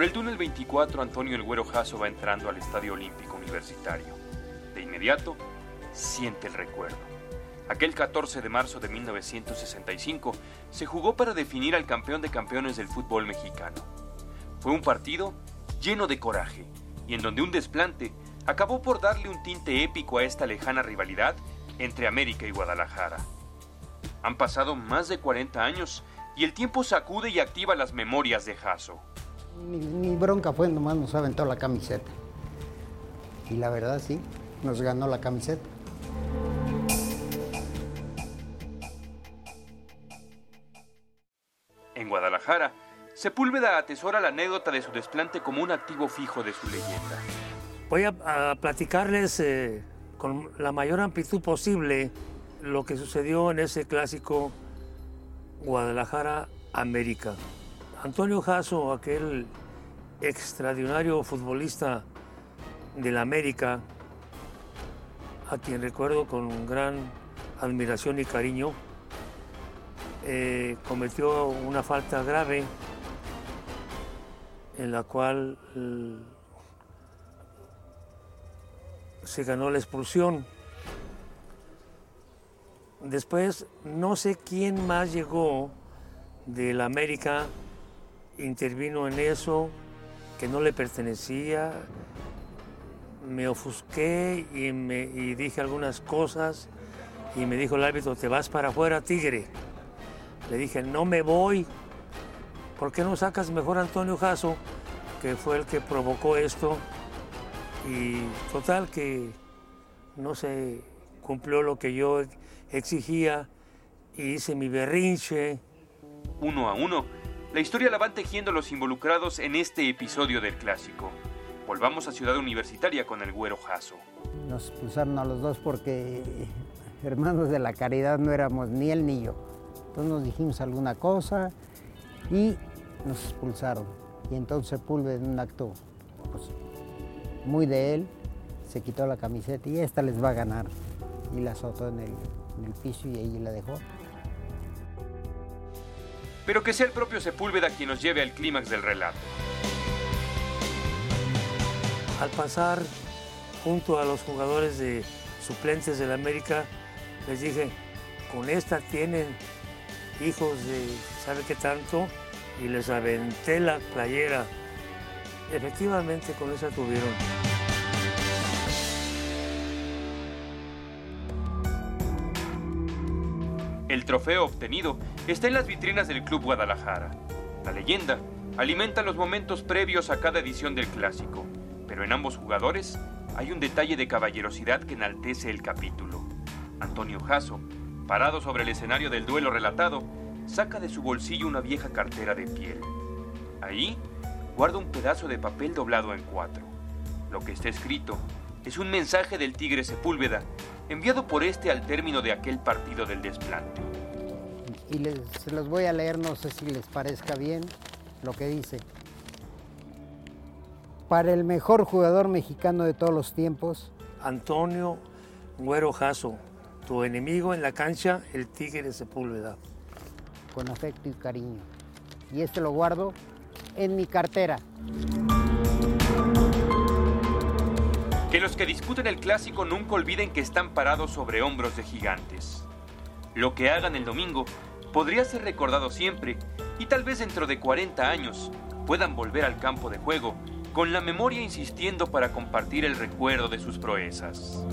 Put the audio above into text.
Por el túnel 24, Antonio El Güero Jasso va entrando al Estadio Olímpico Universitario. De inmediato, siente el recuerdo. Aquel 14 de marzo de 1965 se jugó para definir al campeón de campeones del fútbol mexicano. Fue un partido lleno de coraje y en donde un desplante acabó por darle un tinte épico a esta lejana rivalidad entre América y Guadalajara. Han pasado más de 40 años y el tiempo sacude y activa las memorias de Jasso. Mi, bronca fue nomás nos aventó la camiseta. Y la verdad sí, nos ganó la camiseta. En Guadalajara, Sepúlveda atesora la anécdota de su desplante como un activo fijo de su leyenda. Voy a, platicarles eh, con la mayor amplitud posible lo que sucedió en ese clásico Guadalajara-América. Antonio Jasso, aquel extraordinario futbolista del América, a quien recuerdo con gran admiración y cariño, eh, cometió una falta grave en la cual se ganó la expulsión. Después, no sé quién más llegó del América, intervino en eso, que no le pertenecía. Me ofusqué y, me, dije algunas cosas y me dijo el árbitro, te vas para afuera, tigre. Le dije, no me voy. ¿Por qué no sacas mejor Antonio Jasso, que fue el que provocó esto? Y total que no se cumplió lo que yo exigía y hice mi berrinche. Uno a uno, la historia la van tejiendo los involucrados en este episodio del clásico. Volvamos a Ciudad Universitaria con el güero Jasso. Nos expulsaron a los dos porque hermanos de la caridad no éramos ni él ni yo. Entonces nos dijimos alguna cosa y nos expulsaron. Y entonces Sepúlveda en un acto pues, muy de él, se quitó la camiseta y esta les va a ganar. Y la azotó en el, piso y ahí la dejó. Pero que sea el propio Sepúlveda quien nos lleve al clímax del relato. Al pasar junto a los jugadores de suplentes del América, les dije, con esta tienen hijos de sabe qué tanto, y les aventé la playera efectivamente con esa tuvieron. El trofeo obtenido está en las vitrinas del Club Guadalajara. La leyenda alimenta los momentos previos a cada edición del clásico, pero en ambos jugadores hay un detalle de caballerosidad que enaltece el capítulo. Antonio Jasso, parado sobre el escenario del duelo relatado, saca de su bolsillo una vieja cartera de piel. Ahí guarda un pedazo de papel doblado en cuatro. Lo que está escrito es un mensaje del tigre Sepúlveda, enviado por este al término de aquel partido del desplante. Y se los voy a leer, no sé si les parezca bien lo que dice. Para el mejor jugador mexicano de todos los tiempos. Antonio Güero Jasso, tu enemigo en la cancha, el tigre Sepúlveda. Con afecto y cariño. Y este lo guardo en mi cartera. Que los que discuten el clásico nunca olviden que están parados sobre hombros de gigantes. Lo que hagan el domingo podría ser recordado siempre y tal vez dentro de 40 años puedan volver al campo de juego con la memoria insistiendo para compartir el recuerdo de sus proezas.